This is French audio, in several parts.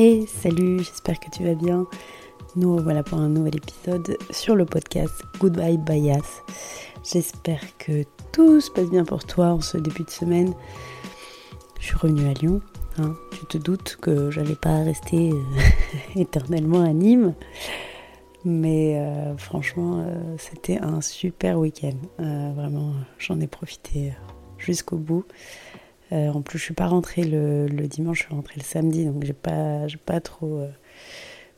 Et salut, j'espère que tu vas bien. Nous voilà pour un nouvel épisode sur le podcast Goodbye Bias. J'espère que tout se passe bien pour toi en ce début de semaine. Je suis revenue à Lyon. Hein. Tu te doutes que j'allais pas rester euh, éternellement à Nîmes. Mais euh, franchement, euh, c'était un super week-end. vraiment, j'en ai profité jusqu'au bout. Euh, en plus, je suis pas rentrée le, dimanche, je suis rentrée le samedi, donc j'ai pas, pas trop euh,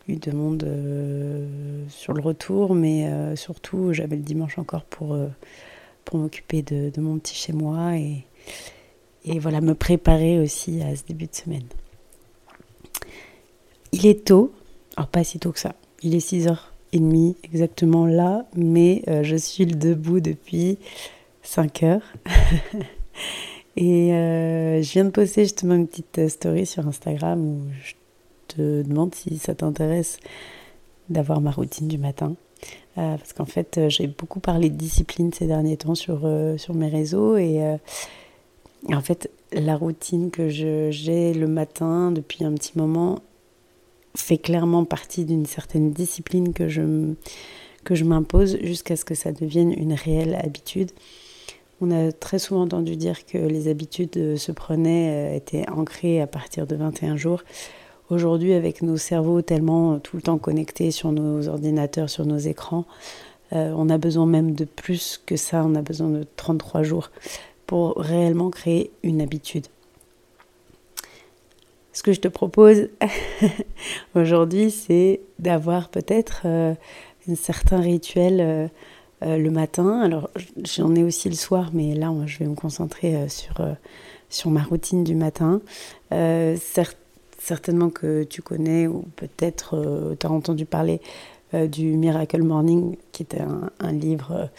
eu de monde euh, sur le retour, mais surtout j'avais le dimanche encore pour, m'occuper de, mon petit chez moi et, et voilà, me préparer aussi à ce début de semaine. Il est tôt, alors pas si tôt que ça, il est 6h30 exactement là, mais je suis debout depuis 5 heures. Et euh, je viens de poster justement une petite euh, story sur Instagram où je te demande si ça t'intéresse d'avoir ma routine du matin. Euh, parce qu'en fait, j'ai beaucoup parlé de discipline ces derniers temps sur, sur mes réseaux. Et en fait, la routine que j'ai le matin depuis un petit moment fait clairement partie d'une certaine discipline que je, que je m'impose jusqu'à ce que ça devienne une réelle habitude. On a très souvent entendu dire que les habitudes euh, se prenaient, euh, étaient ancrées à partir de 21 jours. Aujourd'hui, avec nos cerveaux tellement euh, tout le temps connectés sur nos ordinateurs, sur nos écrans, on a besoin même de plus que ça, on a besoin de 33 jours pour réellement créer une habitude. Ce que je te propose aujourd'hui, c'est d'avoir peut-être un certain rituel le matin. Alors j'en ai aussi le soir, mais là je vais me concentrer euh, sur, euh, sur ma routine du matin. certainement que tu connais ou peut-être tu as entendu parler du Miracle Morning, qui est un, livre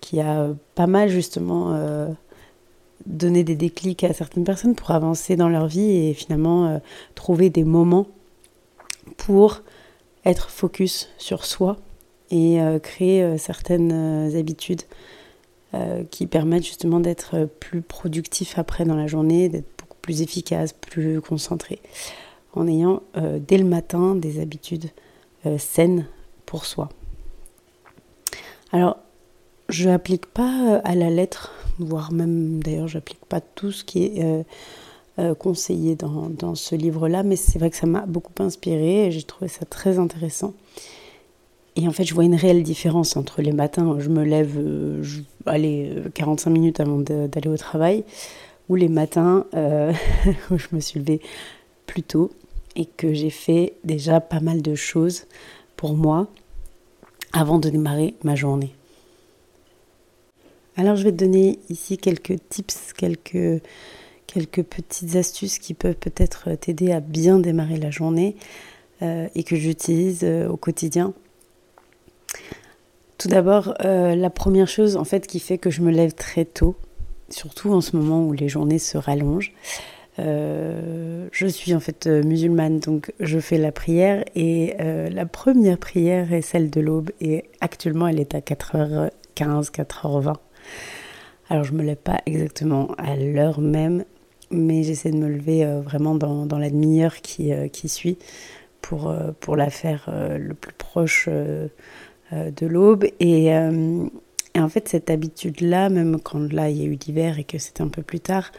qui a pas mal justement donné des déclics à certaines personnes pour avancer dans leur vie et finalement trouver des moments pour être focus sur soi et euh, créer euh, certaines euh, habitudes qui permettent justement d'être plus productif après dans la journée, d'être beaucoup plus efficace, plus concentré, en ayant dès le matin des habitudes saines pour soi. Alors, je n'applique pas à la lettre, voire même d'ailleurs, je n'applique pas tout ce qui est conseillé dans, dans ce livre-là, mais c'est vrai que ça m'a beaucoup inspiré et j'ai trouvé ça très intéressant. Et en fait, je vois une réelle différence entre les matins où je me lève, euh, allez, 45 euh, minutes avant d'aller au travail, ou les matins euh, où je me suis levée plus tôt et que j'ai fait déjà pas mal de choses pour moi avant de démarrer ma journée. Alors je vais te donner ici quelques tips, quelques, quelques petites astuces qui peuvent peut-être t'aider à bien démarrer la journée et que j'utilise au quotidien tout d'abord, euh, la première chose en fait qui fait que je me lève très tôt, surtout en ce moment où les journées se rallongent. Euh, je suis en fait euh, musulmane, donc je fais la prière et la première prière est celle de l'aube et actuellement elle est à 4h15, 4h20. Alors je me lève pas exactement à l'heure même, mais j'essaie de me lever vraiment dans, la demi-heure qui, suit pour, pour la faire le plus proche de l'aube. Euh, et, en fait, cette habitude-là, même quand là, il y a eu l'hiver et que c'était un peu plus tard,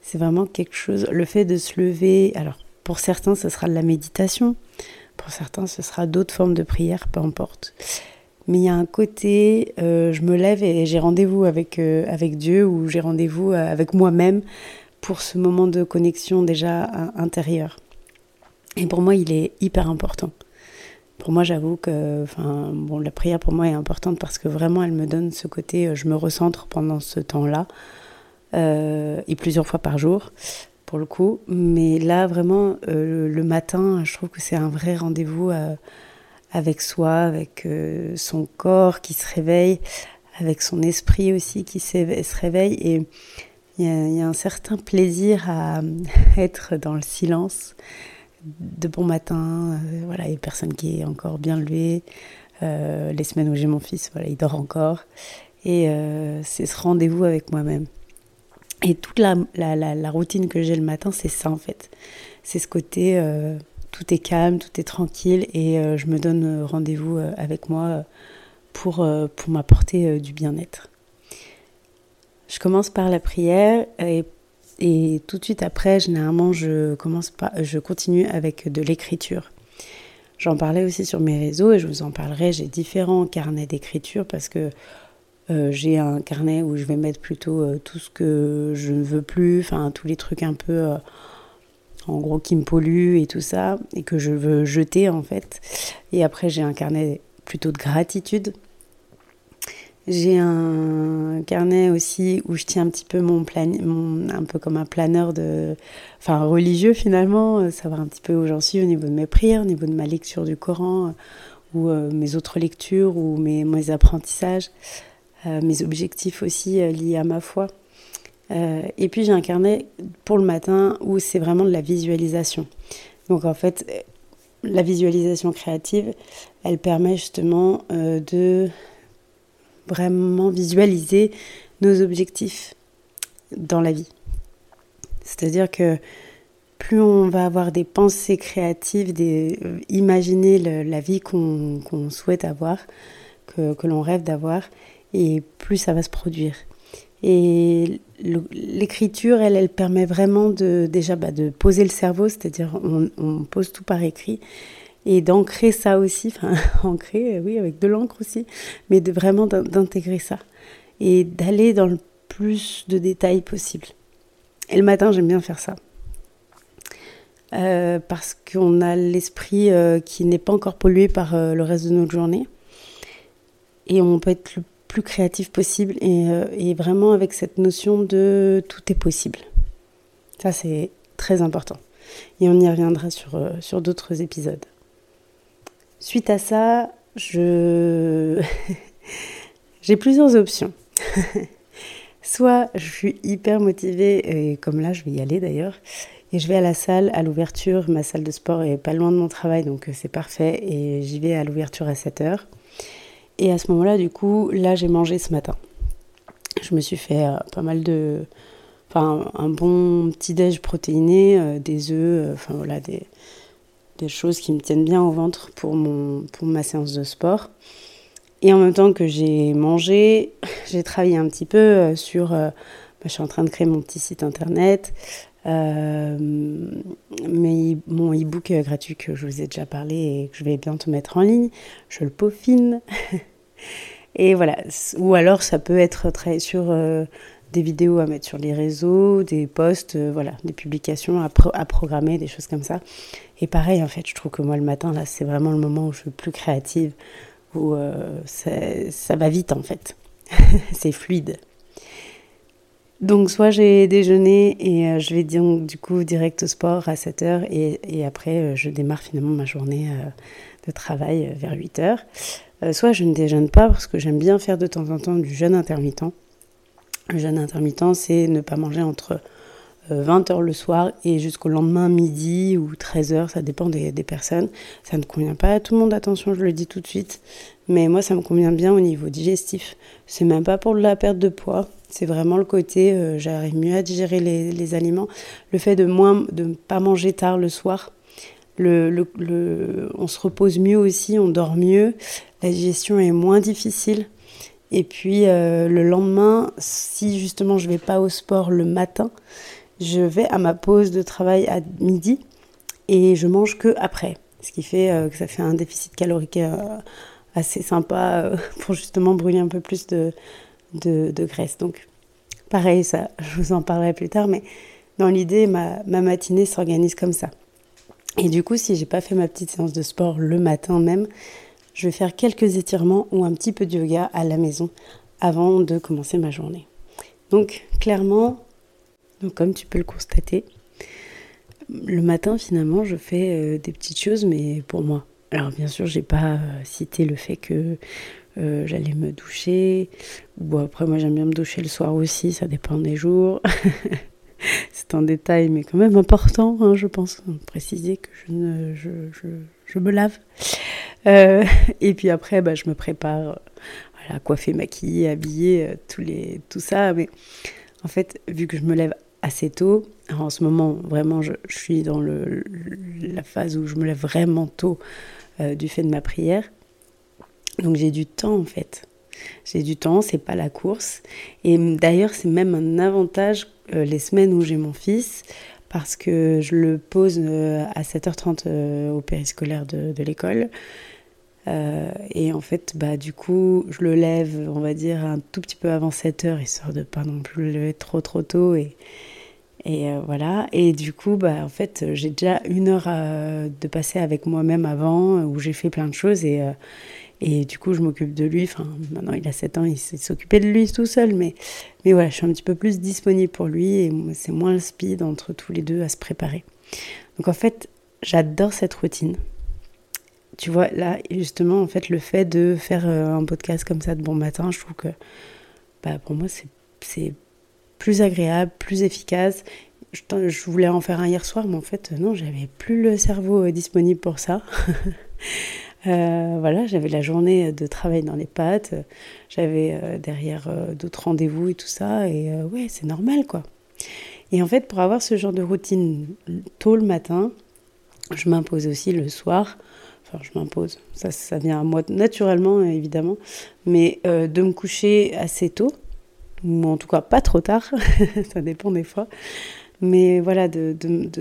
c'est vraiment quelque chose. Le fait de se lever, alors pour certains, ce sera de la méditation, pour certains, ce sera d'autres formes de prière, peu importe. Mais il y a un côté, euh, je me lève et j'ai rendez-vous avec, avec Dieu ou j'ai rendez-vous avec moi-même pour ce moment de connexion déjà intérieur. Et pour moi, il est hyper important pour moi, j'avoue que enfin, bon, la prière pour moi est importante parce que vraiment, elle me donne ce côté, euh, je me recentre pendant ce temps-là, euh, et plusieurs fois par jour, pour le coup. Mais là, vraiment, euh, le matin, je trouve que c'est un vrai rendez-vous avec soi, avec son corps qui se réveille, avec son esprit aussi qui se réveille. Et il y, y, a un certain plaisir à être dans le silence de bon matin, euh, voilà, il y a personne qui est encore bien levé. Euh, les semaines où j'ai mon fils, voilà, il dort encore. Et euh, c'est ce rendez-vous avec moi-même. Et toute la, la, la, routine que j'ai le matin, c'est ça en fait. C'est ce côté tout est calme, tout est tranquille et je me donne rendez-vous avec moi pour, pour m'apporter du bien-être. Je commence par la prière et, et, tout de suite après, généralement, je, commence pas, je continue avec de l'écriture. J'en parlais aussi sur mes réseaux et je vous en parlerai. J'ai différents carnets d'écriture parce que euh, j'ai un carnet où je vais mettre plutôt euh, tout ce que je ne veux plus, enfin tous les trucs un peu euh, en gros qui me polluent et tout ça, et que je veux jeter en fait. Et après j'ai un carnet plutôt de gratitude j'ai un carnet aussi où je tiens un petit peu mon plan, un peu comme un planeur de, enfin religieux finalement, euh, savoir un petit peu où j'en suis au niveau de mes prières, au niveau de ma lecture du Coran, euh, ou euh, mes autres lectures, ou mes apprentissages, mes objectifs aussi liés à ma foi. et puis j'ai un carnet pour le matin où c'est vraiment de la visualisation. Donc en fait, la visualisation créative, elle permet justement de vraiment visualiser nos objectifs dans la vie. C'est-à-dire que plus on va avoir des pensées créatives, des, euh, imaginer la vie qu'on souhaite avoir, que, que l'on rêve d'avoir, et plus ça va se produire. Et l'écriture, elle, elle permet vraiment de déjà bah, de poser le cerveau, c'est-à-dire on, on, pose tout par écrit, et d'ancrer ça aussi, enfin ancrer, oui, avec de l'encre aussi, mais de vraiment d'intégrer ça et d'aller dans le plus de détails possible. Et le matin, j'aime bien faire ça. Euh, parce qu'on a l'esprit euh, qui n'est pas encore pollué par euh, le reste de notre journée. Et on peut être le plus créatif possible et, et vraiment avec cette notion de tout est possible. Ça, c'est très important. Et on y reviendra sur, sur d'autres épisodes. Suite à ça, je j'ai plusieurs options. Soit je suis hyper motivée, et comme là je vais y aller d'ailleurs, et je vais à la salle à l'ouverture. Ma salle de sport est pas loin de mon travail, donc euh, c'est parfait, et j'y vais à l'ouverture à 7h. Et à ce moment-là, du coup, là j'ai mangé ce matin. Je me suis fait euh, pas mal de. Enfin, un bon petit déj protéiné, euh, des œufs, enfin voilà, des, des choses qui me tiennent bien au ventre pour, mon, pour ma séance de sport. Et en même temps que j'ai mangé, j'ai travaillé un petit peu euh, sur... Euh, bah, je suis en train de créer mon petit site internet. Euh, mais mon e-book gratuit que je vous ai déjà parlé et que je vais bientôt mettre en ligne, je le peaufine. et voilà. Ou alors ça peut être très sur des vidéos à mettre sur les réseaux, des posts, euh, voilà, des publications à, programmer, des choses comme ça. Et pareil, en fait, je trouve que moi, le matin, là, c'est vraiment le moment où je suis plus créative, où euh, ça, va vite, en fait. c'est fluide. Donc, soit j'ai déjeuné et euh, je vais donc, du coup direct au sport à 7h et, et après, je démarre finalement ma journée de travail vers 8h. soit je ne déjeune pas parce que j'aime bien faire de temps en temps du jeûne intermittent. Le jeûne intermittent, c'est ne pas manger entre 20h euh, le soir et jusqu'au lendemain midi ou 13h, ça dépend des, personnes. Ça ne convient pas à tout le monde, attention, je le dis tout de suite. Mais moi, ça me convient bien au niveau digestif. C'est même pas pour la perte de poids. C'est vraiment le côté, euh, j'arrive mieux à digérer les, aliments. Le fait de moins, de ne pas manger tard le soir. On se repose mieux aussi, on dort mieux. La digestion est moins difficile. Et puis euh, le lendemain, si justement je vais pas au sport le matin, je vais à ma pause de travail à midi et je mange que après. Ce qui fait euh, que ça fait un déficit calorique euh, assez sympa pour justement brûler un peu plus de, de, graisse. Donc pareil, ça, je vous en parlerai plus tard, mais dans l'idée, ma, ma matinée s'organise comme ça. Et du coup, si j'ai pas fait ma petite séance de sport le matin même, je vais faire quelques étirements ou un petit peu de yoga à la maison avant de commencer ma journée. Donc clairement, donc comme tu peux le constater, le matin finalement je fais euh, des petites choses mais pour moi. Alors bien sûr j'ai pas euh, cité le fait que euh, j'allais me doucher. Bon après moi j'aime bien me doucher le soir aussi, ça dépend des jours. C'est un détail mais quand même important hein, je pense, préciser que je, ne, je, me lave. Euh, et puis après, bah, je me prépare, voilà, coiffer, maquiller, habiller, euh, tous les, tout ça. Mais en fait, vu que je me lève assez tôt. en ce moment, vraiment, je, suis dans le, la phase où je me lève vraiment tôt euh, du fait de ma prière. Donc j'ai du temps en fait. J'ai du temps, c'est pas la course. Et d'ailleurs, c'est même un avantage euh, les semaines où j'ai mon fils parce que je le pose euh, à 7h30 au périscolaire de l'école. Et en fait, bah, du coup, je le lève, on va dire, un tout petit peu avant 7h, histoire de pas non plus le lever trop trop tôt. Et, euh, voilà. Et du coup, bah, en fait, j'ai déjà une heure euh, de passer avec moi-même avant, où j'ai fait plein de choses. Et, euh, et du coup, je m'occupe de lui. Enfin, maintenant, il a 7 ans, il s'est s'occuper de lui tout seul. Mais, mais voilà, je suis un petit peu plus disponible pour lui. Et c'est moins le speed entre tous les deux à se préparer. Donc, en fait, j'adore cette routine. Tu vois, là, justement, en fait, le fait de faire un podcast comme ça de bon matin, je trouve que bah, pour moi, c'est plus agréable, plus efficace. Je, voulais en faire un hier soir, mais en fait, non, j'avais plus le cerveau euh, disponible pour ça. Euh, voilà, j'avais la journée de travail dans les pattes, j'avais euh, derrière d'autres rendez-vous et tout ça, et ouais, c'est normal quoi. Et en fait, pour avoir ce genre de routine tôt le matin, je m'impose aussi le soir, enfin je m'impose, ça, ça vient à moi naturellement évidemment, mais de me coucher assez tôt, ou en tout cas pas trop tard, ça dépend des fois. Mais voilà, de,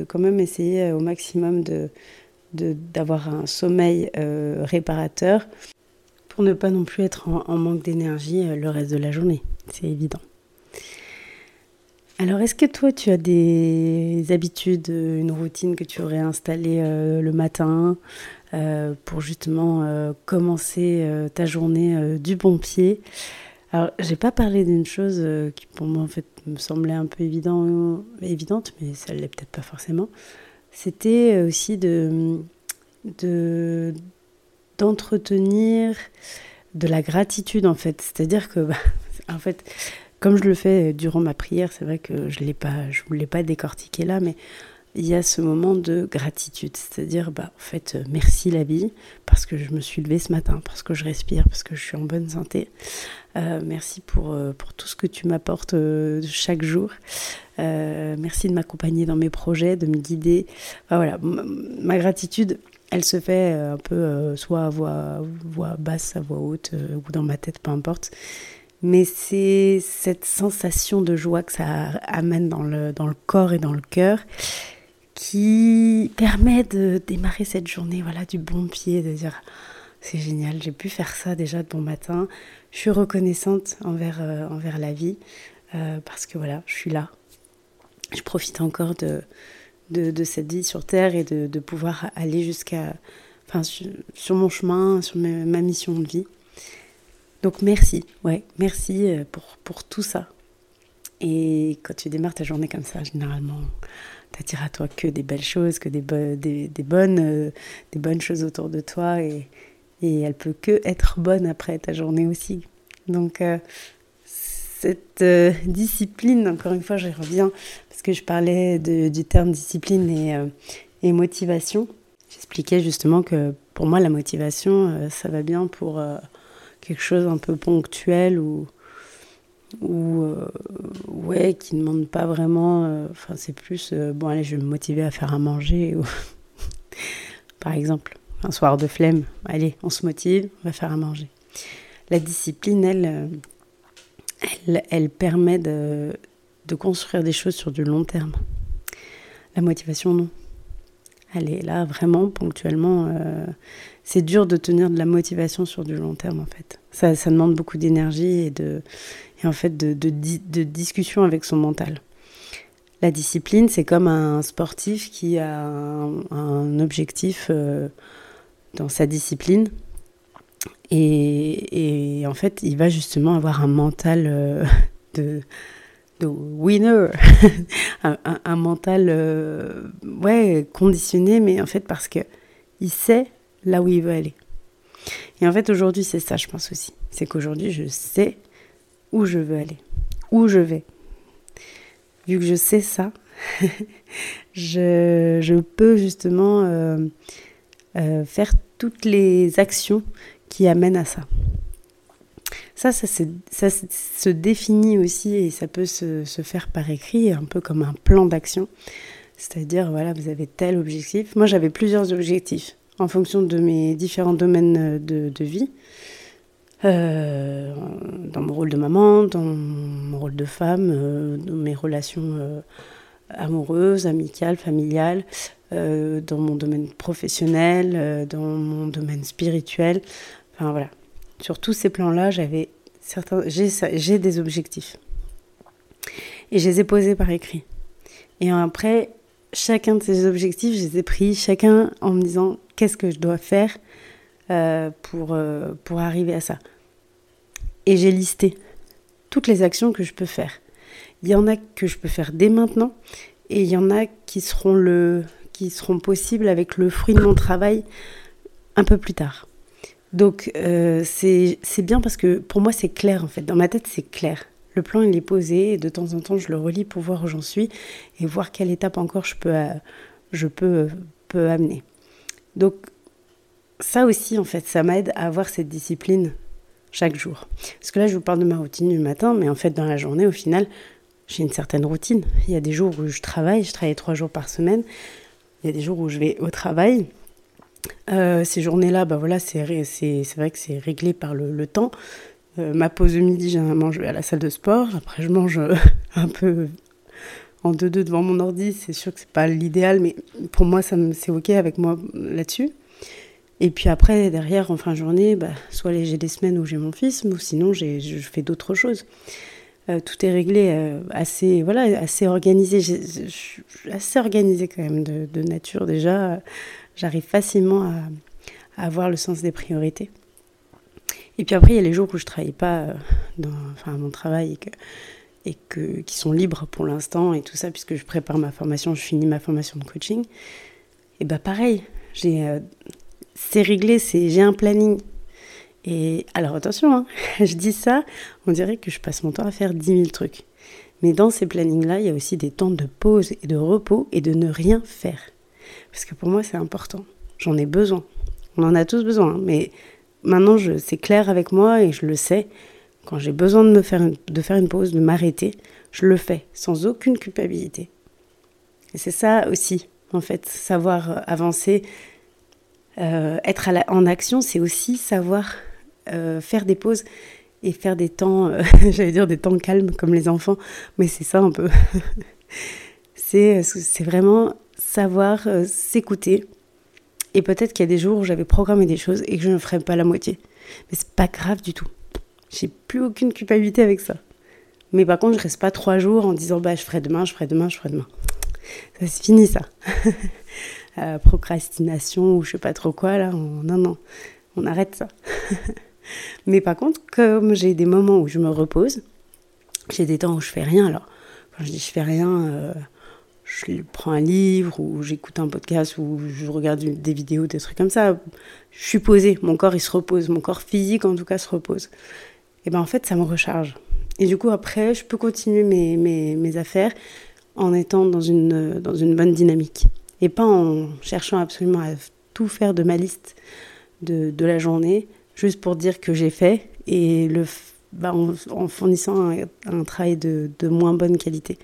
quand même essayer au maximum de, d'avoir un sommeil euh, réparateur pour ne pas non plus être en, manque d'énergie euh, le reste de la journée, c'est évident. Alors, est-ce que toi, tu as des habitudes, une routine que tu aurais installée euh, le matin pour justement commencer ta journée du bon pied alors, j'ai pas parlé d'une chose euh, qui pour moi en fait me semblait un peu évident, évidente, mais ça l'est peut-être pas forcément. C'était euh, aussi de, de d'entretenir de la gratitude en fait. C'est-à-dire que, bah, en fait, comme je le fais durant ma prière, c'est vrai que je l'ai pas, je pas décortiquer là, mais il y a ce moment de gratitude, c'est-à-dire bah en fait euh, merci la vie parce que je me suis levée ce matin, parce que je respire, parce que je suis en bonne santé. Euh, merci pour, euh, pour tout ce que tu m'apportes chaque jour. merci de m'accompagner dans mes projets, de me guider. voilà, ma gratitude, elle se fait un peu soit à voix, voix basse, à voix haute ou dans ma tête, peu importe. Mais c'est cette sensation de joie que ça amène dans le, dans le corps et dans le cœur qui permet de démarrer cette journée voilà, du bon pied, de dire c'est génial, j'ai pu faire ça déjà de bon matin. Je suis reconnaissante envers, euh, envers la vie euh, parce que voilà, je suis là. Je profite encore de, de, cette vie sur Terre et de, de pouvoir aller jusqu'à, enfin, sur, mon chemin, sur ma, mission de vie. Donc merci, ouais, merci euh, pour, pour tout ça. Et quand tu démarres ta journée comme ça, généralement, t'attires à toi que des belles choses, que des, des, bonnes, euh, des bonnes choses autour de toi et, et elle peut que être bonne après ta journée aussi. Donc euh, cette euh, discipline, encore une fois je reviens parce que je parlais du terme discipline et, et motivation. J'expliquais justement que pour moi la motivation ça va bien pour quelque chose un peu ponctuel ou ou euh, ouais qui ne demande pas vraiment euh, enfin c'est plus euh, bon allez je vais me motiver à faire à manger par exemple un soir de flemme allez on se motive on va faire à manger. La discipline elle elle, elle permet de, de construire des choses sur du long terme. La motivation non. Elle est là vraiment ponctuellement c'est dur de tenir de la motivation sur du long terme en fait ça, ça demande beaucoup d'énergie et de et en fait de, de, discussion avec son mental. La discipline, c'est comme un sportif qui a un, objectif euh, dans sa discipline. Et, et, en fait, il va justement avoir un mental euh, de, de, winner, un, un, mental euh, ouais, conditionné, mais en fait parce que il sait là où il veut aller. Et en fait, aujourd'hui, c'est ça, je pense aussi. C'est qu'aujourd'hui, je sais où je veux aller, où je vais. Vu que je sais ça, je, je, peux justement euh, euh, faire toutes les actions qui amènent à ça. Ça, ça, ça, se définit aussi et ça peut se, se, faire par écrit, un peu comme un plan d'action. C'est-à-dire, voilà, vous avez tel objectif. Moi, j'avais plusieurs objectifs en fonction de mes différents domaines de, de vie. Euh, dans mon rôle de maman, dans mon rôle de femme, euh, dans mes relations euh, amoureuses, amicales, familiales, dans mon domaine professionnel, dans mon domaine spirituel. Enfin voilà, sur tous ces plans-là, j'avais certains, j'ai des objectifs. Et je les ai posés par écrit. Et après, chacun de ces objectifs, je les ai pris, chacun en me disant qu'est-ce que je dois faire euh, pour, euh, pour arriver à ça. Et j'ai listé toutes les actions que je peux faire. Il y en a que je peux faire dès maintenant et il y en a qui seront, le, qui seront possibles avec le fruit de mon travail un peu plus tard. Donc euh, c'est bien parce que pour moi c'est clair en fait. Dans ma tête c'est clair. Le plan il est posé et de temps en temps je le relis pour voir où j'en suis et voir quelle étape encore je peux, je peux, peux amener. Donc ça aussi, en fait, ça m'aide à avoir cette discipline chaque jour. Parce que là, je vous parle de ma routine du matin, mais en fait, dans la journée, au final, j'ai une certaine routine. Il y a des jours où je travaille, je travaille trois jours par semaine. Il y a des jours où je vais au travail. Euh, ces journées-là, bah voilà, c'est vrai que c'est réglé par le, temps. Euh, ma pause de midi, généralement, je vais à la salle de sport. Après, je mange euh, un peu en deux-deux devant mon ordi. C'est sûr que c'est pas l'idéal, mais pour moi, c'est OK avec moi là-dessus. Et puis après, derrière, en fin de journée, bah, soit j'ai des semaines où j'ai mon fils, ou sinon je fais d'autres choses. Euh, tout est réglé euh, assez, voilà, assez organisé. Je suis assez organisée quand même de, nature déjà. J'arrive facilement à, avoir le sens des priorités. Et puis après, il y a les jours où je travaille pas euh, enfin, mon travail et, que, qui sont libres pour l'instant et tout ça, puisque je prépare ma formation, je finis ma formation de coaching. Et bah pareil, j'ai c'est réglé, c'est j'ai un planning. Et alors attention, hein, je dis ça, on dirait que je passe mon temps à faire 10 000 trucs. Mais dans ces plannings-là, il y a aussi des temps de pause et de repos et de ne rien faire. Parce que pour moi, c'est important. J'en ai besoin. On en a tous besoin. Hein. Mais maintenant, c'est clair avec moi et je le sais. Quand j'ai besoin de, me faire de faire une pause, de m'arrêter, je le fais sans aucune culpabilité. Et c'est ça aussi, en fait, savoir avancer, euh, être en action, c'est aussi savoir euh, faire des pauses et faire des temps, euh, j'allais dire des temps calmes comme les enfants, mais c'est ça un peu. c'est vraiment savoir s'écouter. Et peut-être qu'il y a des jours où j'avais programmé des choses et que je ne ferais pas la moitié. Mais c'est pas grave du tout. J'ai plus aucune culpabilité avec ça. Mais par contre, je reste pas trois jours en disant bah je ferai demain, je ferai demain, je ferai demain. Ça c'est fini ça. procrastination ou je sais pas trop quoi là. Non, non, on arrête ça. Mais par contre, comme j'ai des moments où je me repose, j'ai des temps où je fais rien. Alors, quand je dis je fais rien, euh, je prends un livre ou j'écoute un podcast ou je regarde des vidéos, des trucs comme ça. Je suis posée, mon corps il se repose, mon corps physique en tout cas se repose. Et ben en fait, ça me recharge. Et du coup, après, je peux continuer mes, mes, mes affaires en étant dans une, dans une bonne dynamique et pas en cherchant absolument à tout faire de ma liste de, de la journée, juste pour dire que j'ai fait et le, bah, en, fournissant un, travail de, de, moins bonne qualité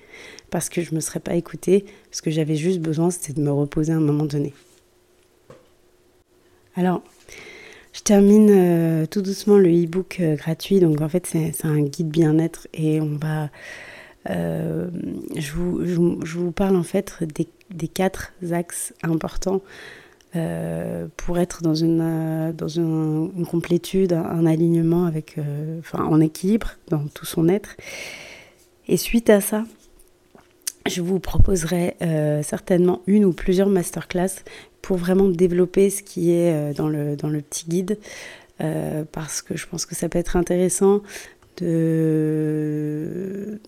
parce que je ne me serais pas écoutée, parce que j'avais juste besoin, c'était de me reposer à un moment donné. Alors, je termine euh, tout doucement le e-book euh, gratuit, donc en fait c'est un guide bien-être et on va euh, je, vous, je, vous, parle en fait des, des quatre axes importants euh, pour être dans une, euh, dans une, complétude, un, alignement avec, enfin, en équilibre dans tout son être. Et suite à ça, je vous proposerai certainement une ou plusieurs masterclass pour vraiment développer ce qui est dans, le, dans le petit guide, parce que je pense que ça peut être intéressant de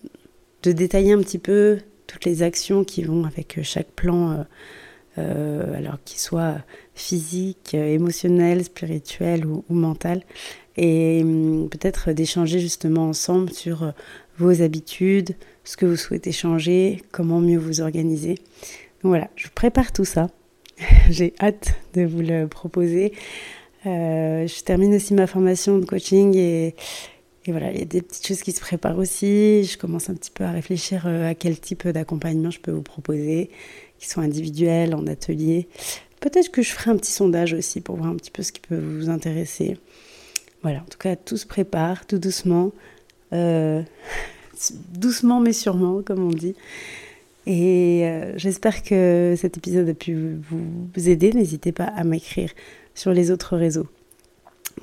de détailler un petit peu toutes les actions qui vont avec chaque plan, euh, euh, alors qu'il soit physique, émotionnel, spirituel ou, mental, et hum, peut-être d'échanger justement ensemble sur euh, vos habitudes, ce que vous souhaitez changer, comment mieux vous organiser. Voilà, je prépare tout ça. J'ai hâte de vous le proposer. je termine aussi ma formation de coaching et Et voilà, il y a des petites choses qui se préparent aussi. Je commence un petit peu à réfléchir à quel type d'accompagnement je peux vous proposer, qui sont individuels, en atelier. Peut-être que je ferai un petit sondage aussi pour voir un petit peu ce qui peut vous intéresser. Voilà, en tout cas, tout se prépare, tout doucement. Euh, doucement mais sûrement, comme on dit. Et euh, j'espère que cet épisode a pu vous, aider. N'hésitez pas à m'écrire sur les autres réseaux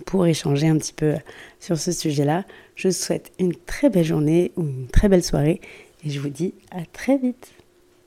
pour échanger un petit peu sur ce sujet-là. Je vous souhaite une très belle journée ou une très belle soirée et je vous dis à très vite.